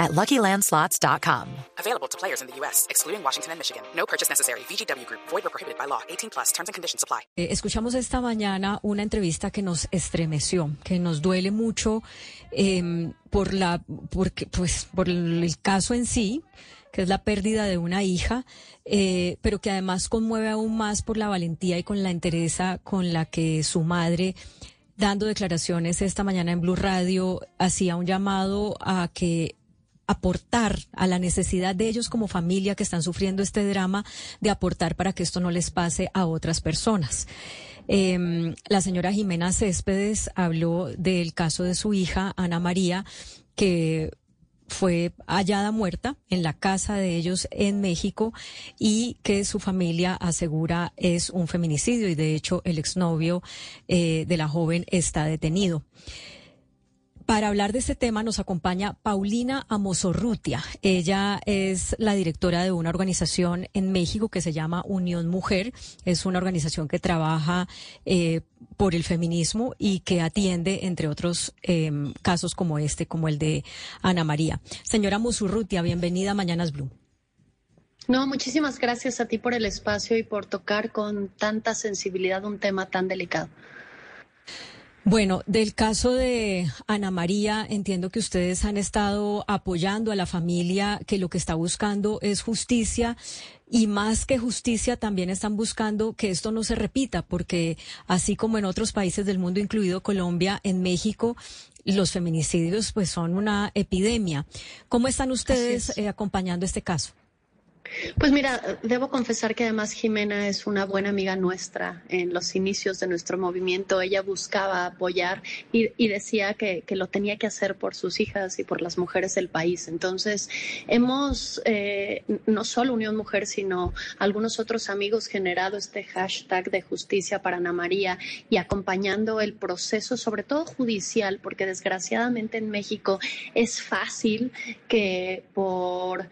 at LuckyLandSlots.com. Available to players in the U.S., excluding Washington and Michigan. No purchase necessary. VGW Group. Void or prohibited by law. 18 plus. Terms and conditions apply. Eh, escuchamos esta mañana una entrevista que nos estremeció, que nos duele mucho eh, por la, porque, pues, por el caso en sí que es la pérdida de una hija, eh, pero que además conmueve aún más por la valentía y con la entereza con la que su madre, dando declaraciones esta mañana en Blue Radio, hacía un llamado a que aportar a la necesidad de ellos como familia que están sufriendo este drama, de aportar para que esto no les pase a otras personas. Eh, la señora Jimena Céspedes habló del caso de su hija, Ana María, que fue hallada muerta en la casa de ellos en México y que su familia asegura es un feminicidio y de hecho el exnovio eh, de la joven está detenido. Para hablar de este tema nos acompaña Paulina Amosorrutia. Ella es la directora de una organización en México que se llama Unión Mujer. Es una organización que trabaja eh, por el feminismo y que atiende, entre otros eh, casos como este, como el de Ana María. Señora Amosorrutia, bienvenida a Mañanas Blue. No, muchísimas gracias a ti por el espacio y por tocar con tanta sensibilidad un tema tan delicado. Bueno, del caso de Ana María, entiendo que ustedes han estado apoyando a la familia que lo que está buscando es justicia y más que justicia también están buscando que esto no se repita, porque así como en otros países del mundo, incluido Colombia, en México, los feminicidios pues son una epidemia. ¿Cómo están ustedes eh, acompañando este caso? Pues mira, debo confesar que además Jimena es una buena amiga nuestra en los inicios de nuestro movimiento. Ella buscaba apoyar y, decía que, que, lo tenía que hacer por sus hijas y por las mujeres del país. Entonces, hemos, eh, no solo Unión Mujer, sino algunos otros amigos generado este hashtag de justicia para Ana María y acompañando el proceso, sobre todo judicial, porque desgraciadamente en México es fácil que por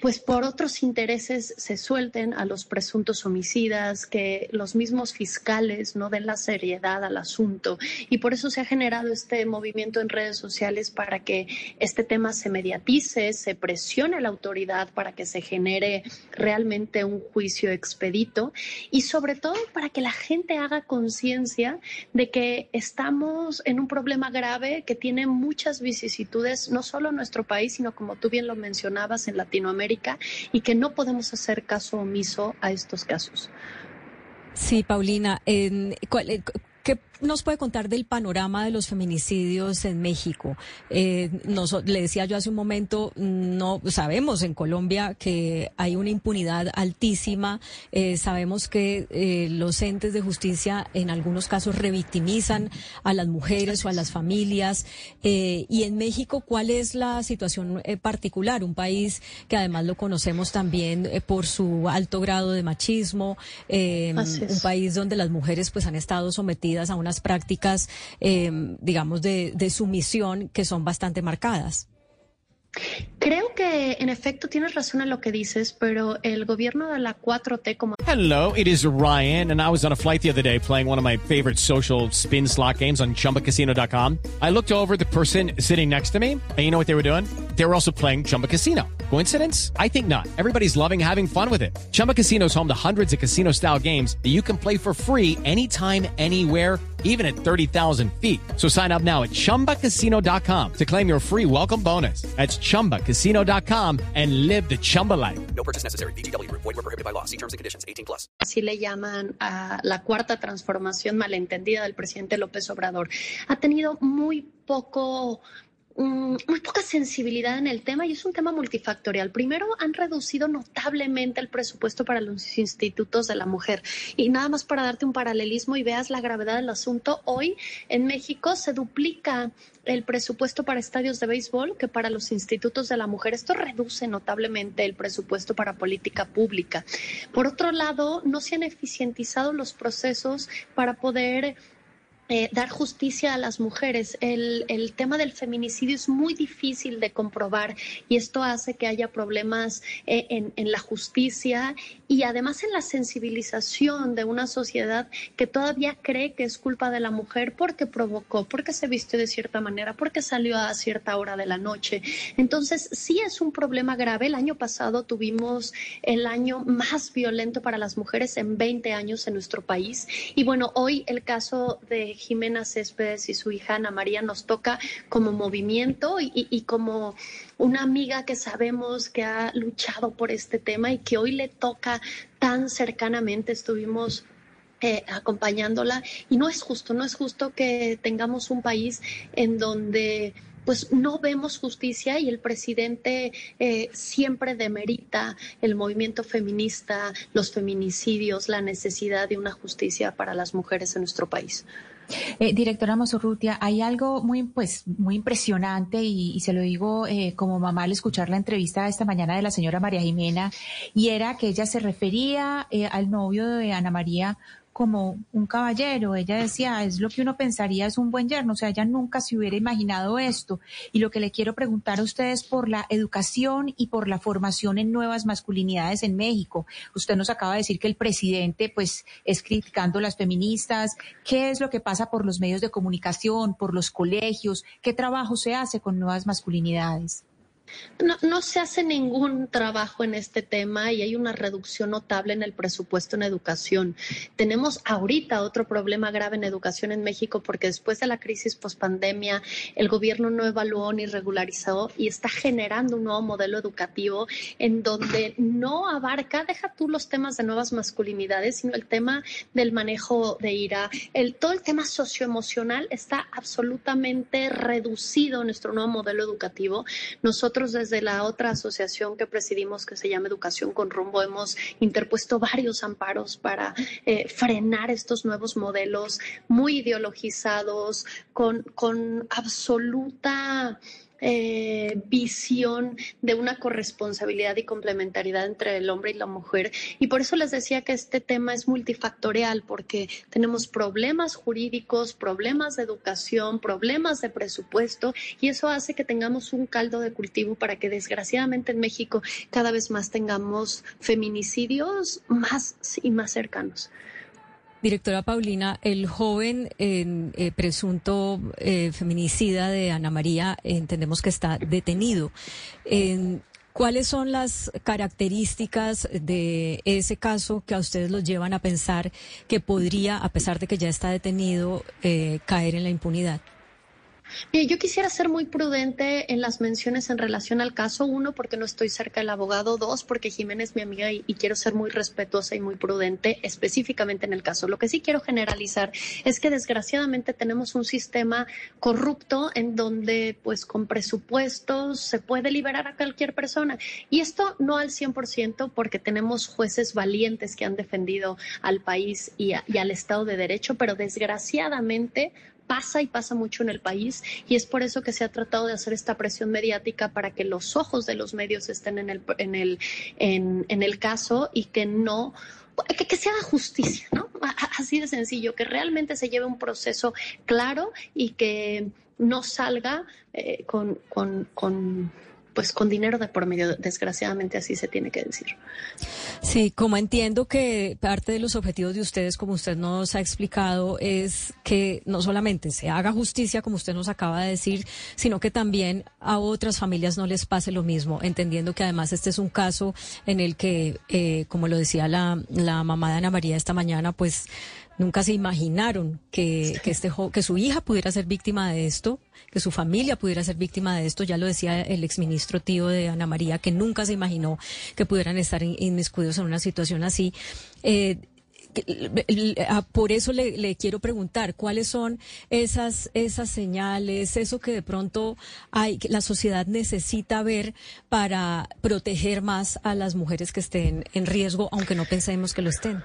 Pues por otros intereses se suelten a los presuntos homicidas, que los mismos fiscales no den la seriedad al asunto. Y por eso se ha generado este movimiento en redes sociales para que este tema se mediatice, se presione a la autoridad para que se genere realmente un juicio expedito y sobre todo para que la gente haga conciencia de que estamos en un problema grave que tiene muchas vicisitudes, no solo en nuestro país, sino como tú bien lo mencionabas, en Latinoamérica Latinoamérica y que no podemos hacer caso omiso a estos casos. Sí, Paulina, ¿cuál, ¿qué nos puede contar del panorama de los feminicidios en México? Eh, nos, le decía yo hace un momento, no sabemos en Colombia que hay una impunidad altísima, eh, sabemos que eh, los entes de justicia en algunos casos revictimizan a las mujeres o a las familias. Eh, y en México, ¿cuál es la situación particular? Un país que además lo conocemos también por su alto grado de machismo, un país donde las mujeres pues han estado sometidas a una prácticas, eh, digamos, de, de sumisión que son bastante marcadas. Creo que en efecto tienes razón en lo que dices, pero el gobierno de la 4T como Hello, it is Ryan and I was on a flight the other day playing one of my favorite social spin slot games on chumbacasino.com. I looked over the person sitting next to me, and you know what they were doing? They were also playing Chumba Casino. Coincidence? I think not. Everybody's loving having fun with it. Chumba Casino is home to hundreds of casino-style games that you can play for free anytime anywhere even at 30,000 feet. So sign up now at ChumbaCasino.com to claim your free welcome bonus. That's ChumbaCasino.com and live the Chumba life. No purchase necessary. VGW. Void were prohibited by law. See terms and conditions. 18 plus. Así le llaman a la cuarta transformación malentendida del presidente López Obrador. Ha tenido muy poco muy poca sensibilidad en el tema y es un tema multifactorial. Primero, han reducido notablemente el presupuesto para los institutos de la mujer. Y nada más para darte un paralelismo y veas la gravedad del asunto, hoy en México se duplica el presupuesto para estadios de béisbol que para los institutos de la mujer. Esto reduce notablemente el presupuesto para política pública. Por otro lado, no se han eficientizado los procesos para poder eh, dar justicia a las mujeres. El, tema del feminicidio es muy difícil de comprobar y esto hace que haya problemas eh, en, la justicia y además en la sensibilización de una sociedad que todavía cree que es culpa de la mujer porque provocó, porque se vistió de cierta manera, porque salió a cierta hora de la noche. Entonces, sí es un problema grave. El año pasado tuvimos el año más violento para las mujeres en 20 años en nuestro país. Y bueno, hoy el caso de Jimena Céspedes y su hija Ana María nos toca como movimiento y, como una amiga que sabemos que ha luchado por este tema y que hoy le toca tan cercanamente. Estuvimos eh, acompañándola y no es justo, no es justo que tengamos un país en donde pues no vemos justicia y el presidente eh, siempre demerita el movimiento feminista, los feminicidios, la necesidad de una justicia para las mujeres en nuestro país. Eh, directora Mosorrutia, hay algo muy, pues, muy impresionante y, se lo digo eh, como mamá al escuchar la entrevista esta mañana de la señora María Jimena, y era que ella se refería eh, al novio de Ana María como un caballero. Ella decía, es lo que uno pensaría es un buen yerno. O sea, ella nunca se hubiera imaginado esto. Y lo que le quiero preguntar a ustedes por la educación y por la formación en nuevas masculinidades en México. Usted nos acaba de decir que el presidente, pues, es criticando a las feministas. ¿Qué es lo que pasa por los medios de comunicación, por los colegios? ¿Qué trabajo se hace con nuevas masculinidades? No, no, se hace ningún trabajo en este tema y hay una reducción notable en el presupuesto en educación. Tenemos ahorita otro problema grave en educación en México porque después de la crisis pospandemia el gobierno no evaluó ni regularizó y está generando un nuevo modelo educativo en donde no abarca, deja tú los temas de nuevas masculinidades, sino el tema del manejo de ira. El, todo el tema socioemocional está absolutamente reducido en nuestro nuevo modelo educativo. Nosotros desde la otra asociación que presidimos, que se llama Educación con Rumbo, hemos interpuesto varios amparos para eh, frenar estos nuevos modelos muy ideologizados, con, con absoluta eh, visión de una corresponsabilidad y complementariedad entre el hombre y la mujer. Y por eso les decía que este tema es multifactorial, porque tenemos problemas jurídicos, problemas de educación, problemas de presupuesto, y eso hace que tengamos un caldo de cultivo para que desgraciadamente en México cada vez más tengamos feminicidios más y más cercanos. Directora Paulina, el joven eh, presunto eh, feminicida de Ana María, entendemos que está detenido. ¿Cuáles son las características de ese caso que a ustedes los llevan a pensar que podría, a pesar de que ya está detenido, eh, caer en la impunidad? Yo quisiera ser muy prudente en las menciones en relación al caso. Uno, porque no estoy cerca del abogado. Dos, porque Jiménez es mi amiga y, quiero ser muy respetuosa y muy prudente específicamente en el caso. Lo que sí quiero generalizar es que desgraciadamente tenemos un sistema corrupto en donde, pues, con presupuestos se puede liberar a cualquier persona. Y esto no al 100% porque tenemos jueces valientes que han defendido al país y al Estado de Derecho, pero desgraciadamente pasa y pasa mucho en el país y es por eso que se ha tratado de hacer esta presión mediática para que los ojos de los medios estén en el, en el, en, el caso y que no que, que, se haga justicia, ¿no? Así de sencillo, que realmente se lleve un proceso claro y que no salga eh, con, con, con pues con dinero de por medio, desgraciadamente así se tiene que decir. Sí, como entiendo que parte de los objetivos de ustedes, como usted nos ha explicado, es que no solamente se haga justicia, como usted nos acaba de decir, sino que también a otras familias no les pase lo mismo, entendiendo que además este es un caso en el que, eh, como lo decía la, la mamá de Ana María esta mañana, pues nunca se imaginaron que, que, este, que su hija pudiera ser víctima de esto, que su familia pudiera ser víctima de esto. Ya lo decía el exministro tío de Ana María, que nunca se imaginó que pudieran estar inmiscuidos en una situación así. Eh, por eso le, quiero preguntar, ¿cuáles son esas, esas señales, eso que de pronto hay, la sociedad necesita ver para proteger más a las mujeres que estén en riesgo, aunque no pensemos que lo estén?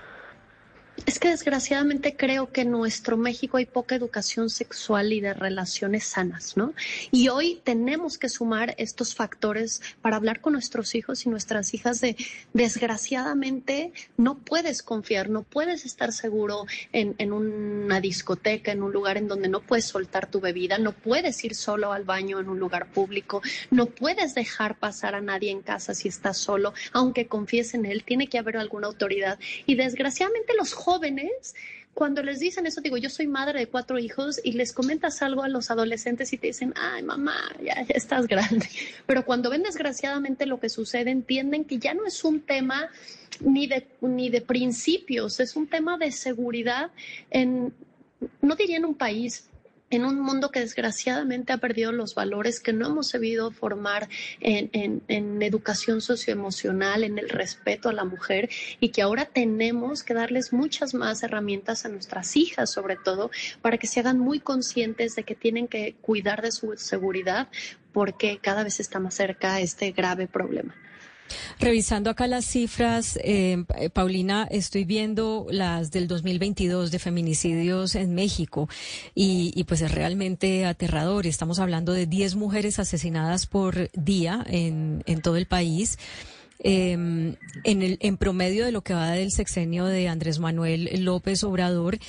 Es que desgraciadamente creo que en nuestro México hay poca educación sexual y de relaciones sanas, ¿no? Y hoy tenemos que sumar estos factores para hablar con nuestros hijos y nuestras hijas de, desgraciadamente, no puedes confiar, no puedes estar seguro en, en una discoteca, en un lugar en donde no puedes soltar tu bebida, no puedes ir solo al baño en un lugar público, no puedes dejar pasar a nadie en casa si estás solo, aunque confíes en él, tiene que haber alguna autoridad. Y desgraciadamente los cuando les dicen eso, digo, yo soy madre de cuatro hijos y les comentas algo a los adolescentes y te dicen, ay, mamá, ya, estás grande. Pero cuando ven desgraciadamente lo que sucede, entienden que ya no es un tema ni de, ni de principios, es un tema de seguridad en, no diría en un país, en un mundo que desgraciadamente ha perdido los valores, que no hemos sabido formar en, en, educación socioemocional, en el respeto a la mujer y que ahora tenemos que darles muchas más herramientas a nuestras hijas, sobre todo, para que se hagan muy conscientes de que tienen que cuidar de su seguridad porque cada vez está más cerca este grave problema. Revisando acá las cifras, eh, Paulina, estoy viendo las del 2022 de feminicidios en México y, pues es realmente aterrador. Estamos hablando de 10 mujeres asesinadas por día en, en todo el país. Em, en, el, en promedio de lo que va del sexenio de Andrés Manuel López Obrador,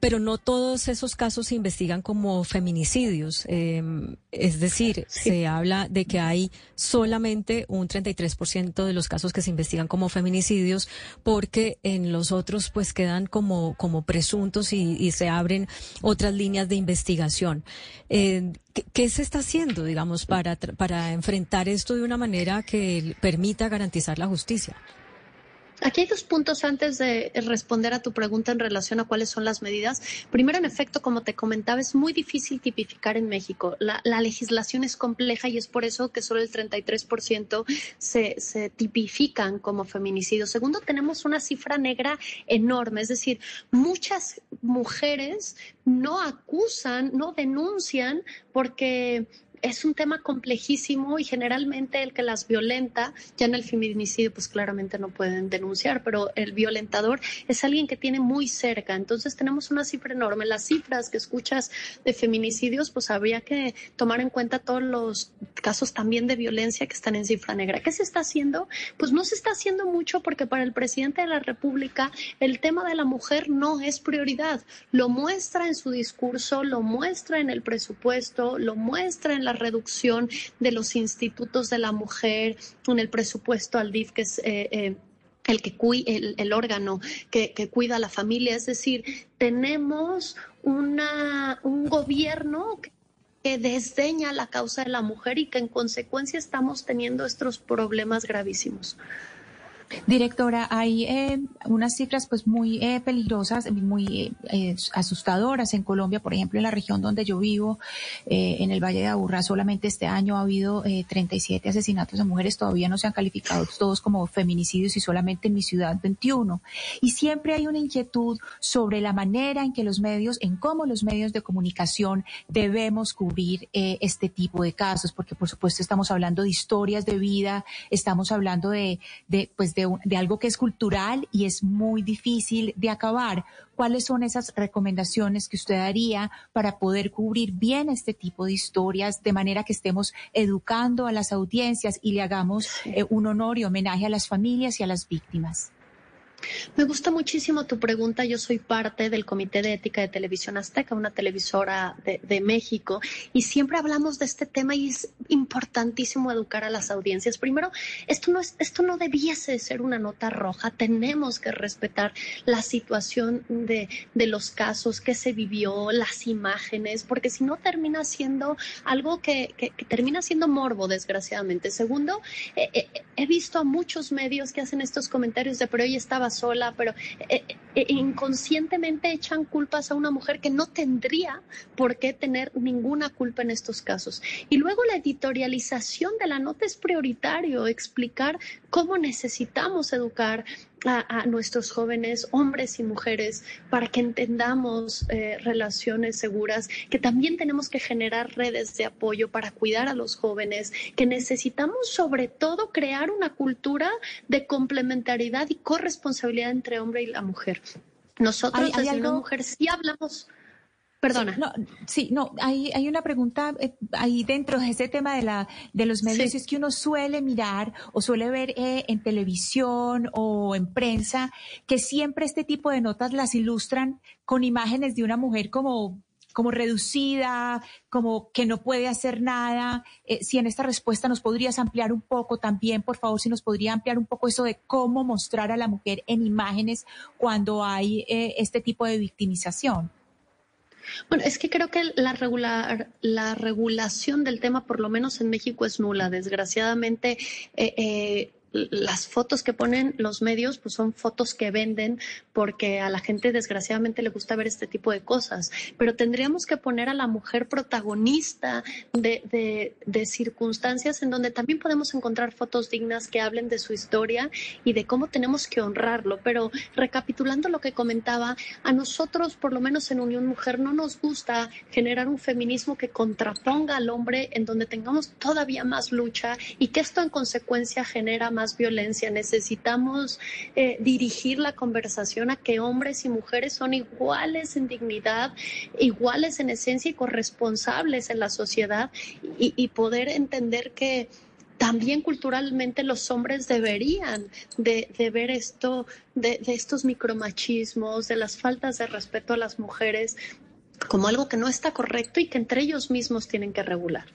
pero no todos esos casos se investigan como feminicidios. Em, es decir, se habla de que hay solamente un 33% de los casos que se investigan como feminicidios porque en los otros pues quedan como, como presuntos y, se abren otras líneas de investigación. Eh, ¿qué, se está haciendo, digamos, para, para enfrentar esto de una manera que permita garantizar la justicia? Aquí hay dos puntos antes de responder a tu pregunta en relación a cuáles son las medidas. Primero, en efecto, como te comentaba, es muy difícil tipificar en México. La, legislación es compleja y es por eso que solo el 33% se, se tipifican como feminicidios. Segundo, tenemos una cifra negra enorme, es decir, muchas mujeres no acusan, no denuncian porque es un tema complejísimo y generalmente el que las violenta, ya en el feminicidio pues claramente no pueden denunciar, pero el violentador es alguien que tiene muy cerca. Entonces tenemos una cifra enorme. Las cifras que escuchas de feminicidios pues habría que tomar en cuenta todos los casos también de violencia que están en cifra negra. ¿Qué se está haciendo? Pues no se está haciendo mucho porque para el presidente de la República el tema de la mujer no es prioridad. Lo muestra en su discurso, lo muestra en el presupuesto, lo muestra en la reducción de los institutos de la mujer, en el presupuesto al DIF, que es... Eh, eh, el que el, el órgano que, que, cuida a la familia. Es decir, tenemos una, un gobierno que desdeña la causa de la mujer y que en consecuencia estamos teniendo estos problemas gravísimos. Directora, hay eh, unas cifras pues muy eh, peligrosas, muy eh, asustadoras en Colombia, por ejemplo, en la región donde yo vivo, en el Valle de Aburrá, solamente este año ha habido 37 asesinatos de mujeres, todavía no se han calificado todos como feminicidios y solamente en mi ciudad 21. Y siempre hay una inquietud sobre la manera en que los medios, en cómo los medios de comunicación debemos cubrir este tipo de casos, porque por supuesto estamos hablando de historias de vida, estamos hablando de, de pues de, algo que es cultural y es muy difícil de acabar. ¿Cuáles son esas recomendaciones que usted daría para poder cubrir bien este tipo de historias de manera que estemos educando a las audiencias y le hagamos eh, un honor y homenaje a las familias y a las víctimas? Me gusta muchísimo tu pregunta. Yo soy parte del Comité de Ética de Televisión Azteca, una televisora de, México, y siempre hablamos de este tema y es importantísimo educar a las audiencias. Primero, esto no, es, esto no debiese ser una nota roja. Tenemos que respetar la situación de, los casos que se vivió, las imágenes, porque si no termina siendo algo que, termina siendo morbo, desgraciadamente. Segundo, he visto a muchos medios que hacen estos comentarios de, pero hoy estaba sola, pero eh, eh, inconscientemente echan culpas a una mujer que no tendría por qué tener ninguna culpa en estos casos. Y luego la editorialización de la nota es prioritario, explicar cómo necesitamos educar a, nuestros jóvenes, hombres y mujeres, para que entendamos eh, relaciones seguras, que también tenemos que generar redes de apoyo para cuidar a los jóvenes, que necesitamos sobre todo crear una cultura de complementariedad y corresponsabilidad entre hombre y la mujer. Nosotros desde una mujer sí hablamos Perdona. Sí, no, sí, no hay, hay una pregunta eh, ahí dentro de ese tema de, la, de los medios, es que uno suele mirar o suele ver eh, en televisión o en prensa que siempre este tipo de notas las ilustran con imágenes de una mujer como como reducida, como que no puede hacer nada. Eh, si en esta respuesta nos podrías ampliar un poco también, por favor, si nos podría ampliar un poco eso de cómo mostrar a la mujer en imágenes cuando hay este tipo de victimización. Bueno, es que creo que la, regular, la regulación del tema, por lo menos en México, es nula. Desgraciadamente, eh, eh, las fotos que ponen los medios pues son fotos que venden porque a la gente desgraciadamente le gusta ver este tipo de cosas, pero tendríamos que poner a la mujer protagonista de, de, circunstancias en donde también podemos encontrar fotos dignas que hablen de su historia y de cómo tenemos que honrarlo. Pero recapitulando lo que comentaba, a nosotros, por lo menos en Unión Mujer, no nos gusta generar un feminismo que contraponga al hombre en donde tengamos todavía más lucha y que esto en consecuencia genera más violencia. Necesitamos eh, dirigir la conversación a que hombres y mujeres son iguales en dignidad, iguales en esencia y corresponsables en la sociedad y, poder entender que también culturalmente los hombres deberían de, ver esto, de, de, estos micromachismos, de las faltas de respeto a las mujeres, como algo que no está correcto y que entre ellos mismos tienen que regular.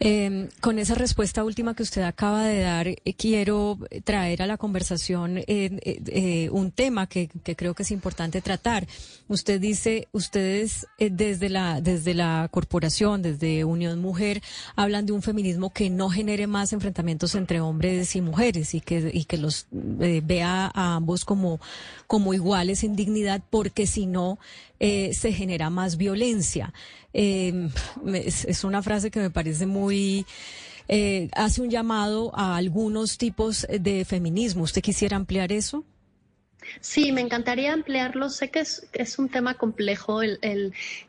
Eh, con esa respuesta última que usted acaba de dar, eh, quiero traer a la conversación eh, eh, un tema que, que, creo que es importante tratar. Usted dice, ustedes desde la desde la corporación, desde Unión Mujer, hablan de un feminismo que no genere más enfrentamientos entre hombres y mujeres y que y que los vea a ambos como como iguales en dignidad, porque si no se genera más violencia. Eh, es, una frase que me parece muy... Eh, hace un llamado a algunos tipos de feminismo. ¿Usted quisiera ampliar eso? Sí, me encantaría ampliarlo. Sé que es, un tema complejo. El,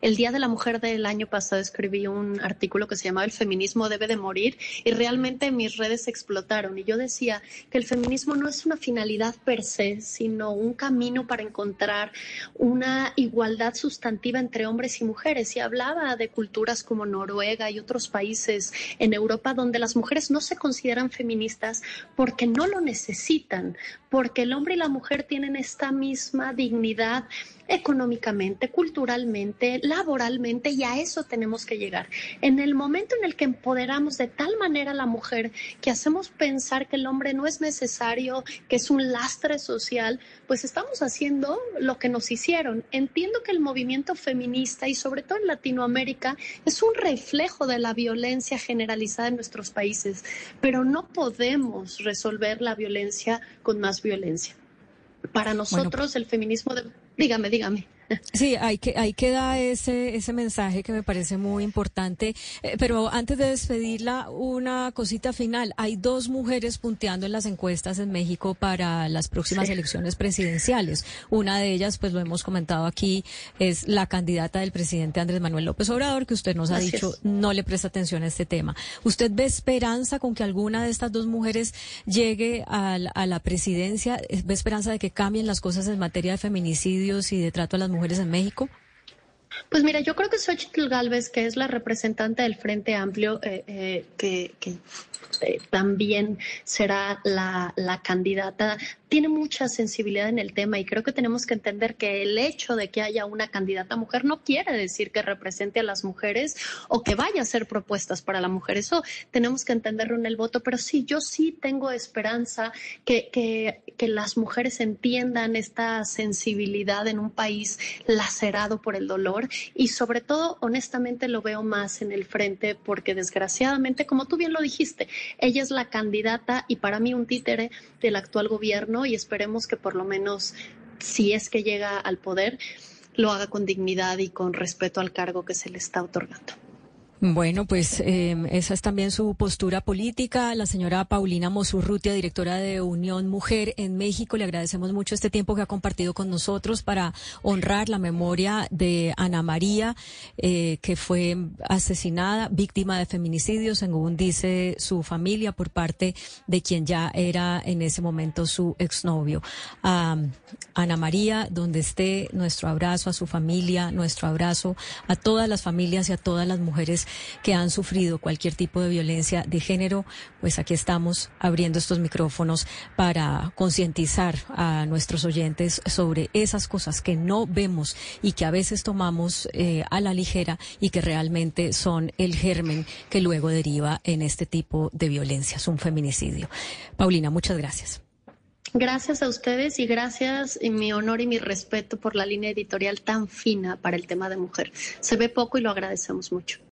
el, Día de la Mujer del año pasado escribí un artículo que se llamaba El feminismo debe de morir y realmente mis redes explotaron. Y yo decía que el feminismo no es una finalidad per se, sino un camino para encontrar una igualdad sustantiva entre hombres y mujeres. Y hablaba de culturas como Noruega y otros países en Europa donde las mujeres no se consideran feministas porque no lo necesitan, porque el hombre y la mujer tienen esta misma dignidad económicamente, culturalmente, laboralmente, y a eso tenemos que llegar. En el momento en el que empoderamos de tal manera a la mujer que hacemos pensar que el hombre no es necesario, que es un lastre social, pues estamos haciendo lo que nos hicieron. Entiendo que el movimiento feminista y sobre todo en Latinoamérica es un reflejo de la violencia generalizada en nuestros países, pero no podemos resolver la violencia con más violencia. Para nosotros el feminismo, de... dígame, dígame. Sí, hay que, ahí queda ese, ese mensaje que me parece muy importante. Eh, pero antes de despedirla, una cosita final. Hay dos mujeres punteando en las encuestas en México para las próximas elecciones presidenciales. Una de ellas, pues lo hemos comentado aquí, es la candidata del presidente Andrés Manuel López Obrador, que usted nos ha dicho no le presta atención a este tema. ¿Usted ve esperanza con que alguna de estas dos mujeres llegue a a la presidencia? ¿Ve esperanza de que cambien las cosas en materia de feminicidios y de trato a las mujeres? Mujeres en México? Pues mira, yo creo que Xochitl Galvez, que es la representante del Frente Amplio, eh, eh, que, eh, también será la, la, candidata, tiene mucha sensibilidad en el tema y creo que tenemos que entender que el hecho de que haya una candidata mujer no quiere decir que represente a las mujeres o que vaya a hacer propuestas para la mujer. Eso tenemos que entenderlo en el voto, pero sí, yo sí tengo esperanza que, que, que las mujeres entiendan esta sensibilidad en un país lacerado por el dolor y sobre todo, honestamente, lo veo más en el frente porque desgraciadamente, como tú bien lo dijiste, ella es la candidata y para mí un títere del actual gobierno y esperemos que por lo menos si es que llega al poder, lo haga con dignidad y con respeto al cargo que se le está otorgando. Bueno, pues eh, esa es también su postura política. La señora Paulina Mosurrutia, directora de Unión Mujer en México, le agradecemos mucho este tiempo que ha compartido con nosotros para honrar la memoria de Ana María, eh, que fue asesinada, víctima de feminicidio, según dice su familia, por parte de quien ya era en ese momento su exnovio. Ana María, donde esté, nuestro abrazo a su familia, nuestro abrazo a todas las familias y a todas las mujeres que han sufrido cualquier tipo de violencia de género, pues aquí estamos abriendo estos micrófonos para concientizar a nuestros oyentes sobre esas cosas que no vemos y que a veces tomamos eh, a la ligera y que realmente son el germen que luego deriva en este tipo de violencias, un feminicidio. Paulina, muchas gracias. Gracias a ustedes y gracias en mi honor y mi respeto por la línea editorial tan fina para el tema de mujer. Se ve poco y lo agradecemos mucho.